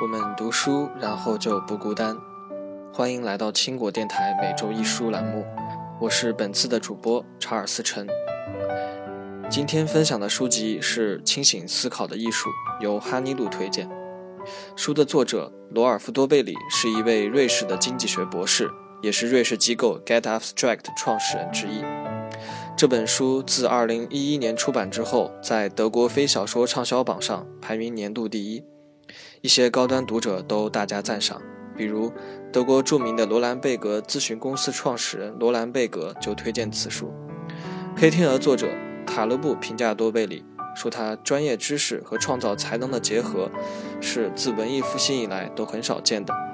我们读书，然后就不孤单。欢迎来到青果电台每周一书栏目，我是本次的主播查尔斯陈。今天分享的书籍是《清醒思考的艺术》，由哈尼路推荐。书的作者罗尔夫多贝里是一位瑞士的经济学博士，也是瑞士机构 Get Abstract 创始人之一。这本书自2011年出版之后，在德国非小说畅销榜上排名年度第一。一些高端读者都大加赞赏，比如德国著名的罗兰贝格咨询公司创始人罗兰贝格就推荐此书。黑天鹅作者塔勒布评价多贝里说，他专业知识和创造才能的结合是自文艺复兴以来都很少见的。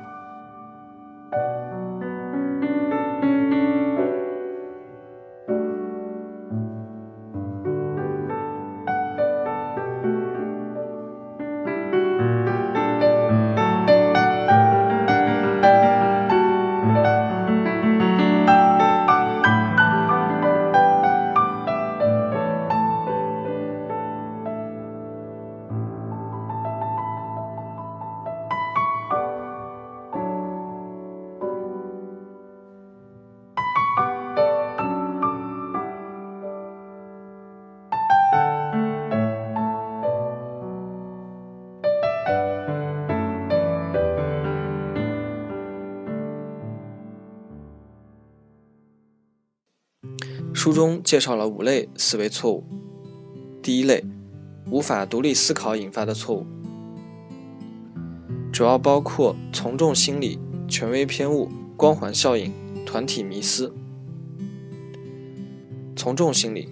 中介绍了五类思维错误。第一类，无法独立思考引发的错误，主要包括从众心理、权威偏误、光环效应、团体迷思。从众心理，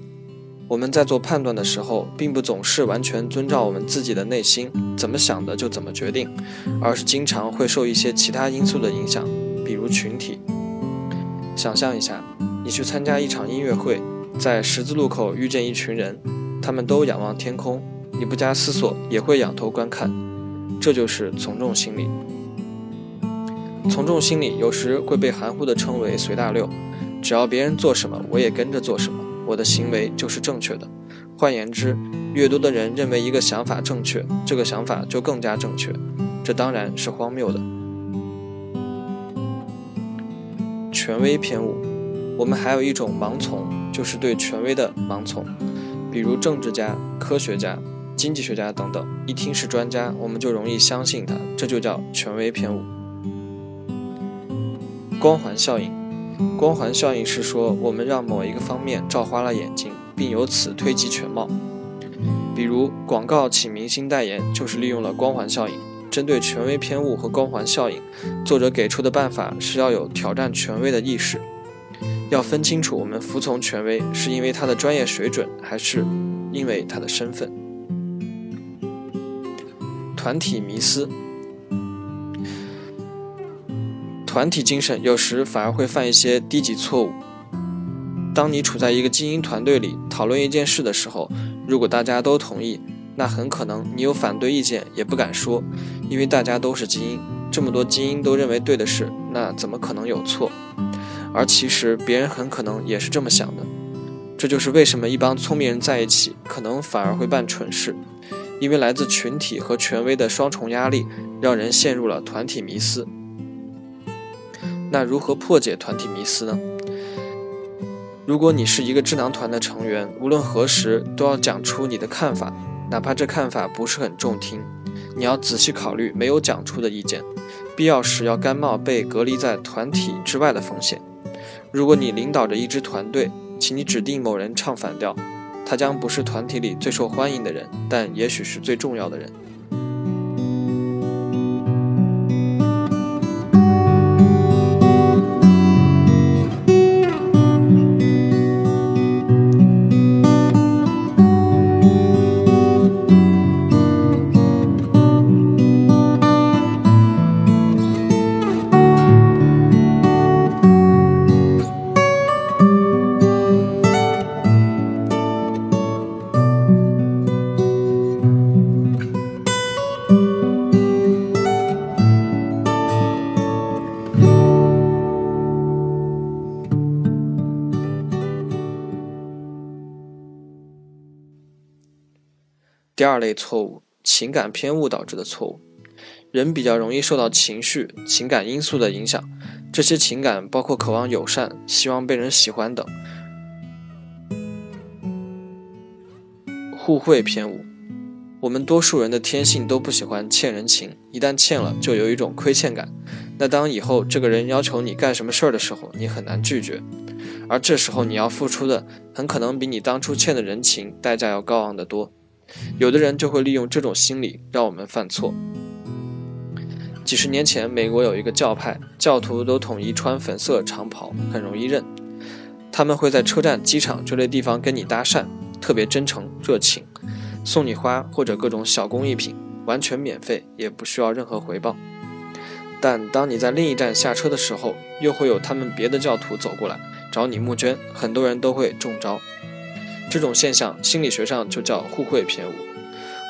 我们在做判断的时候，并不总是完全遵照我们自己的内心怎么想的就怎么决定，而是经常会受一些其他因素的影响，比如群体。想象一下。你去参加一场音乐会，在十字路口遇见一群人，他们都仰望天空，你不加思索也会仰头观看，这就是从众心理。从众心理有时会被含糊地称为随大流，只要别人做什么，我也跟着做什么，我的行为就是正确的。换言之，越多的人认为一个想法正确，这个想法就更加正确，这当然是荒谬的。权威偏误。我们还有一种盲从，就是对权威的盲从，比如政治家、科学家、经济学家等等，一听是专家，我们就容易相信他，这就叫权威偏误。光环效应，光环效应是说我们让某一个方面照花了眼睛，并由此推及全貌。比如广告请明星代言，就是利用了光环效应。针对权威偏误和光环效应，作者给出的办法是要有挑战权威的意识。要分清楚，我们服从权威是因为他的专业水准，还是因为他的身份。团体迷思，团体精神有时反而会犯一些低级错误。当你处在一个精英团队里讨论一件事的时候，如果大家都同意，那很可能你有反对意见也不敢说，因为大家都是精英，这么多精英都认为对的事，那怎么可能有错？而其实别人很可能也是这么想的，这就是为什么一帮聪明人在一起，可能反而会办蠢事，因为来自群体和权威的双重压力，让人陷入了团体迷思。那如何破解团体迷思呢？如果你是一个智囊团的成员，无论何时都要讲出你的看法，哪怕这看法不是很中听，你要仔细考虑没有讲出的意见，必要时要甘冒被隔离在团体之外的风险。如果你领导着一支团队，请你指定某人唱反调，他将不是团体里最受欢迎的人，但也许是最重要的人。第二类错误，情感偏误导致的错误。人比较容易受到情绪、情感因素的影响，这些情感包括渴望友善、希望被人喜欢等。互惠偏误，我们多数人的天性都不喜欢欠人情，一旦欠了，就有一种亏欠感。那当以后这个人要求你干什么事儿的时候，你很难拒绝，而这时候你要付出的，很可能比你当初欠的人情代价要高昂得多。有的人就会利用这种心理，让我们犯错。几十年前，美国有一个教派，教徒都统一穿粉色长袍，很容易认。他们会在车站、机场这类地方跟你搭讪，特别真诚热情，送你花或者各种小工艺品，完全免费，也不需要任何回报。但当你在另一站下车的时候，又会有他们别的教徒走过来找你募捐，很多人都会中招。这种现象心理学上就叫互惠偏误。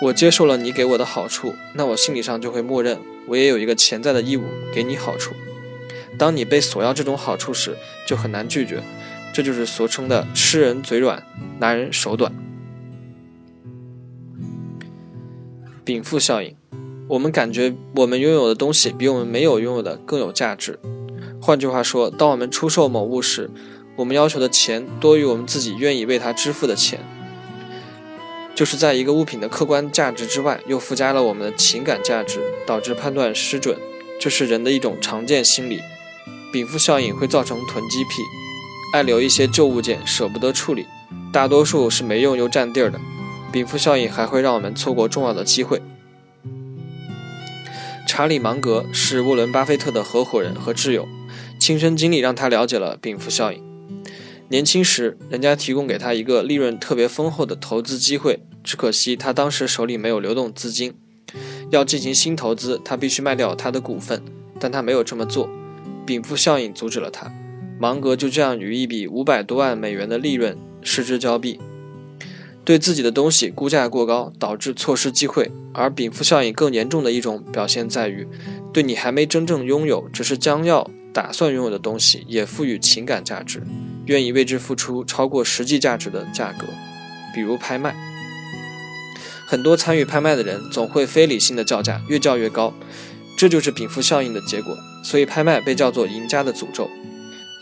我接受了你给我的好处，那我心理上就会默认我也有一个潜在的义务给你好处。当你被索要这种好处时，就很难拒绝。这就是俗称的“吃人嘴软，拿人手短”。禀赋效应，我们感觉我们拥有的东西比我们没有拥有的更有价值。换句话说，当我们出售某物时，我们要求的钱多于我们自己愿意为它支付的钱。就是在一个物品的客观价值之外，又附加了我们的情感价值，导致判断失准。这是人的一种常见心理。禀赋效应会造成囤积癖，爱留一些旧物件，舍不得处理。大多数是没用又占地儿的。禀赋效应还会让我们错过重要的机会。查理芒格是沃伦巴菲特的合伙人和挚友，亲身经历让他了解了禀赋效应。年轻时，人家提供给他一个利润特别丰厚的投资机会，只可惜他当时手里没有流动资金，要进行新投资，他必须卖掉他的股份，但他没有这么做，禀赋效应阻止了他，芒格就这样与一笔五百多万美元的利润失之交臂。对自己的东西估价过高，导致错失机会，而禀赋效应更严重的一种表现在于，对你还没真正拥有，只是将要打算拥有的东西，也赋予情感价值。愿意为之付出超过实际价值的价格，比如拍卖。很多参与拍卖的人总会非理性的叫价，越叫越高，这就是禀赋效应的结果。所以拍卖被叫做赢家的诅咒。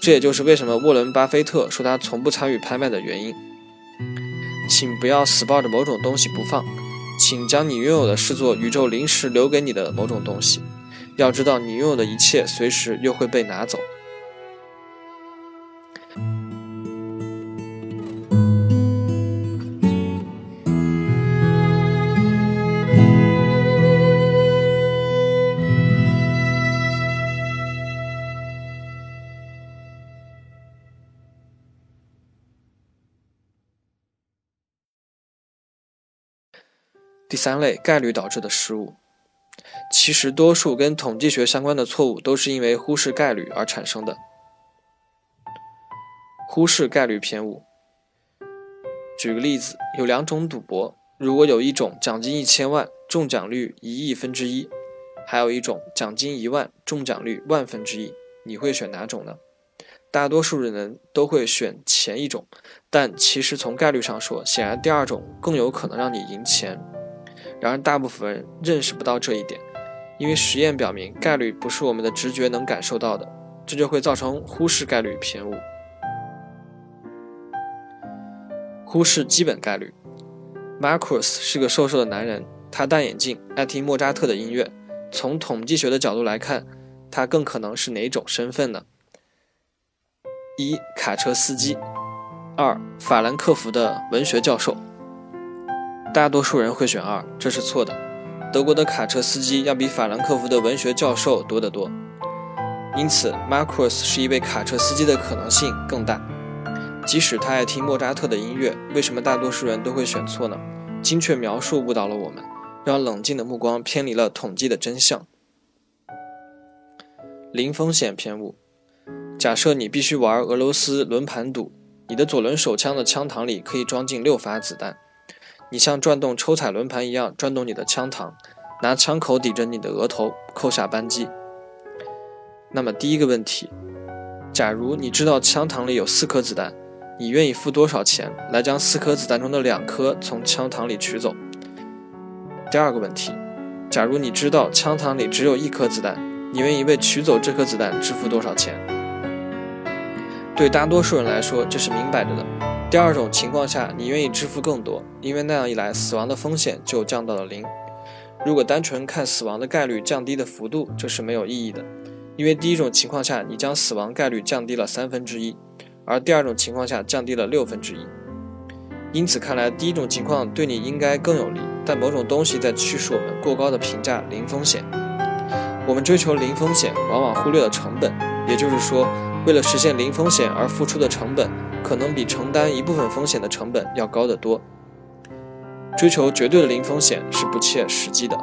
这也就是为什么沃伦·巴菲特说他从不参与拍卖的原因。请不要死抱着某种东西不放，请将你拥有的视作宇宙临时留给你的某种东西。要知道，你拥有的一切随时又会被拿走。三类概率导致的失误，其实多数跟统计学相关的错误都是因为忽视概率而产生的。忽视概率偏误。举个例子，有两种赌博，如果有一种奖金一千万，中奖率一亿分之一，还有一种奖金一万，中奖率万分之一，你会选哪种呢？大多数人都会选前一种，但其实从概率上说，显然第二种更有可能让你赢钱。然而，大部分人认识不到这一点，因为实验表明，概率不是我们的直觉能感受到的，这就会造成忽视概率偏误。忽视基本概率。Marcus 是个瘦瘦的男人，他戴眼镜，爱听莫扎特的音乐。从统计学的角度来看，他更可能是哪种身份呢？一、卡车司机；二、法兰克福的文学教授。大多数人会选二，这是错的。德国的卡车司机要比法兰克福的文学教授多得多，因此 Marcus 是一位卡车司机的可能性更大。即使他爱听莫扎特的音乐，为什么大多数人都会选错呢？精确描述误导了我们，让冷静的目光偏离了统计的真相。零风险偏误。假设你必须玩俄罗斯轮盘赌，你的左轮手枪的枪膛里可以装进六发子弹。你像转动抽彩轮盘一样转动你的枪膛，拿枪口抵着你的额头，扣下扳机。那么第一个问题，假如你知道枪膛里有四颗子弹，你愿意付多少钱来将四颗子弹中的两颗从枪膛里取走？第二个问题，假如你知道枪膛里只有一颗子弹，你愿意为取走这颗子弹支付多少钱？对大多数人来说，这是明摆着的。第二种情况下，你愿意支付更多，因为那样一来，死亡的风险就降到了零。如果单纯看死亡的概率降低的幅度，这是没有意义的，因为第一种情况下，你将死亡概率降低了三分之一，而第二种情况下降低了六分之一。因此看来，第一种情况对你应该更有利。但某种东西在驱使我们过高的评价零风险。我们追求零风险，往往忽略了成本。也就是说，为了实现零风险而付出的成本，可能比承担一部分风险的成本要高得多。追求绝对的零风险是不切实际的。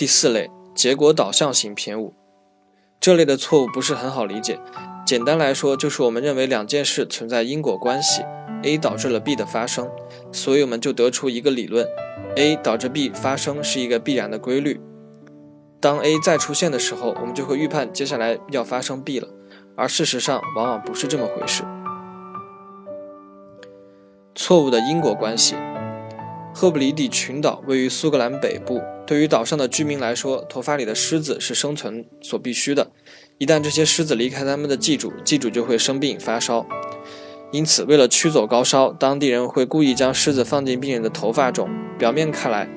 第四类结果导向型偏误，这类的错误不是很好理解。简单来说，就是我们认为两件事存在因果关系，A 导致了 B 的发生，所以我们就得出一个理论：A 导致 B 发生是一个必然的规律。当 A 再出现的时候，我们就会预判接下来要发生 B 了，而事实上往往不是这么回事。错误的因果关系。赫布里底群岛位于苏格兰北部。对于岛上的居民来说，头发里的虱子是生存所必须的。一旦这些虱子离开他们的寄主，寄主就会生病发烧。因此，为了驱走高烧，当地人会故意将虱子放进病人的头发中。表面看来，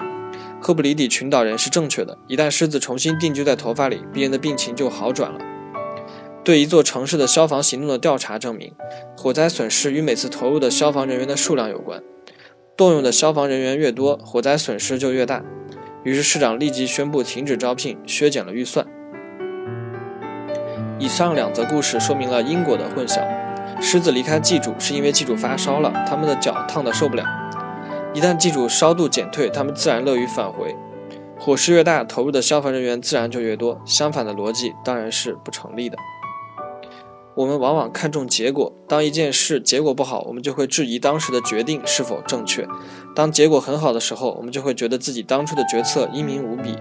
赫布里底群岛人是正确的。一旦虱子重新定居在头发里，病人的病情就好转了。对一座城市的消防行动的调查证明，火灾损失与每次投入的消防人员的数量有关。动用的消防人员越多，火灾损失就越大。于是市长立即宣布停止招聘，削减了预算。以上两则故事说明了因果的混淆。狮子离开祭主是因为祭主发烧了，他们的脚烫得受不了。一旦祭主烧度减退，他们自然乐于返回。火势越大，投入的消防人员自然就越多。相反的逻辑当然是不成立的。我们往往看重结果，当一件事结果不好，我们就会质疑当时的决定是否正确；当结果很好的时候，我们就会觉得自己当初的决策英明无比。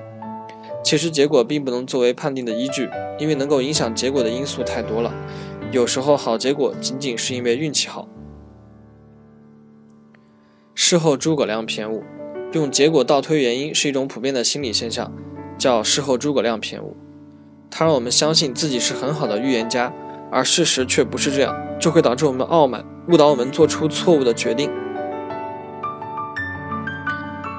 其实结果并不能作为判定的依据，因为能够影响结果的因素太多了。有时候好结果仅仅是因为运气好。事后诸葛亮偏误，用结果倒推原因是一种普遍的心理现象，叫事后诸葛亮偏误。它让我们相信自己是很好的预言家。而事实却不是这样，就会导致我们傲慢，误导我们做出错误的决定。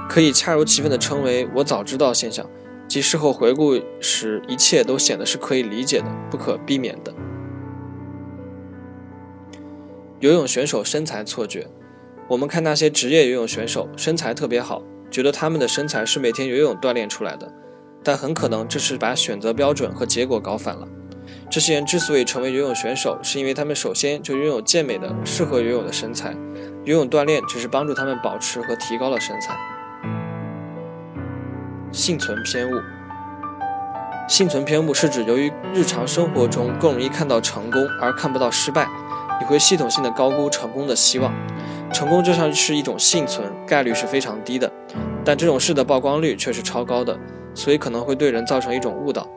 可以恰如其分地称为“我早知道”现象，即事后回顾时，一切都显得是可以理解的、不可避免的。游泳选手身材错觉，我们看那些职业游泳选手身材特别好，觉得他们的身材是每天游泳锻炼出来的，但很可能这是把选择标准和结果搞反了。这些人之所以成为游泳选手，是因为他们首先就拥有健美的、适合游泳的身材，游泳锻炼只是帮助他们保持和提高了身材。幸存偏误，幸存偏误是指由于日常生活中更容易看到成功而看不到失败，你会系统性的高估成功的希望。成功就像是一种幸存，概率是非常低的，但这种事的曝光率却是超高的，所以可能会对人造成一种误导。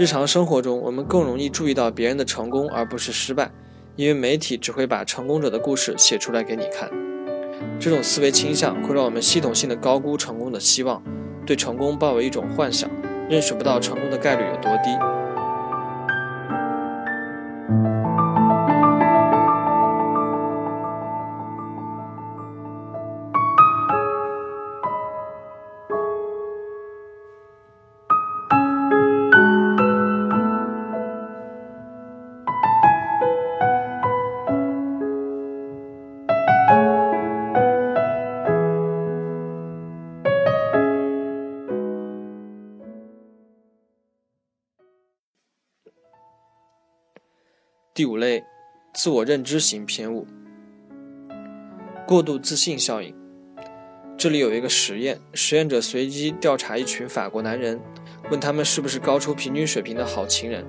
日常生活中，我们更容易注意到别人的成功而不是失败，因为媒体只会把成功者的故事写出来给你看。这种思维倾向会让我们系统性的高估成功的希望，对成功抱有一种幻想，认识不到成功的概率有多低。第五类，自我认知型偏误，过度自信效应。这里有一个实验，实验者随机调查一群法国男人，问他们是不是高出平均水平的好情人。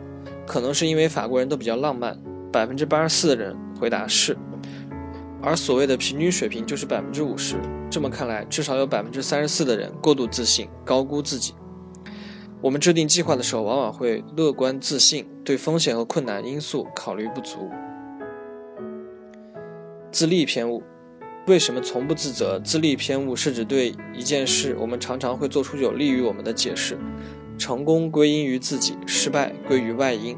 可能是因为法国人都比较浪漫，百分之八十四的人回答是，而所谓的平均水平就是百分之五十。这么看来，至少有百分之三十四的人过度自信，高估自己。我们制定计划的时候，往往会乐观自信，对风险和困难因素考虑不足。自利偏误。为什么从不自责？自利偏误是指对一件事，我们常常会做出有利于我们的解释。成功归因于自己，失败归于外因。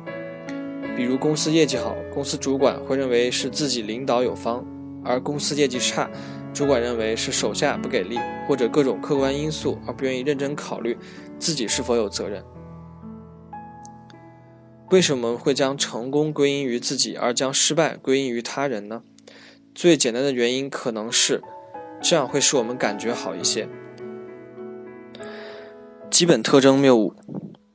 比如公司业绩好，公司主管会认为是自己领导有方；而公司业绩差，主管认为是手下不给力，或者各种客观因素，而不愿意认真考虑自己是否有责任。为什么会将成功归因于自己，而将失败归因于他人呢？最简单的原因可能是，这样会使我们感觉好一些。基本特征谬误，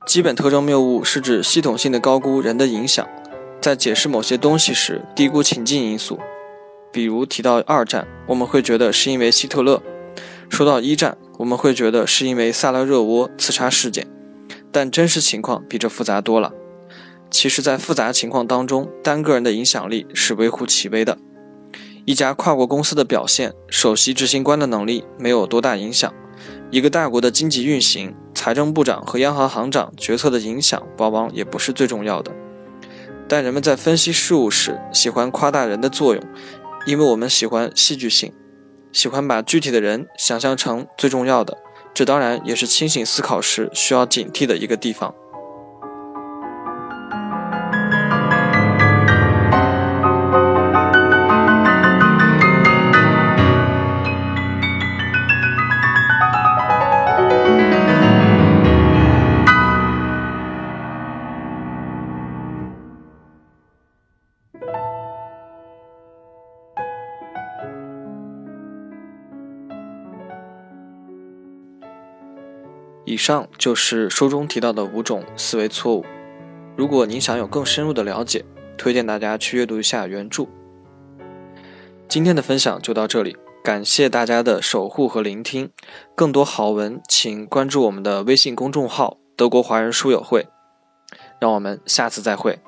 基本特征谬误是指系统性的高估人的影响，在解释某些东西时低估情境因素。比如提到二战，我们会觉得是因为希特勒；说到一战，我们会觉得是因为萨拉热窝刺杀事件。但真实情况比这复杂多了。其实，在复杂情况当中，单个人的影响力是微乎其微的。一家跨国公司的表现，首席执行官的能力没有多大影响；一个大国的经济运行，财政部长和央行行长决策的影响，往往也不是最重要的。但人们在分析事物时，喜欢夸大人的作用，因为我们喜欢戏剧性，喜欢把具体的人想象成最重要的。这当然也是清醒思考时需要警惕的一个地方。以上就是书中提到的五种思维错误。如果您想有更深入的了解，推荐大家去阅读一下原著。今天的分享就到这里，感谢大家的守护和聆听。更多好文，请关注我们的微信公众号“德国华人书友会”。让我们下次再会。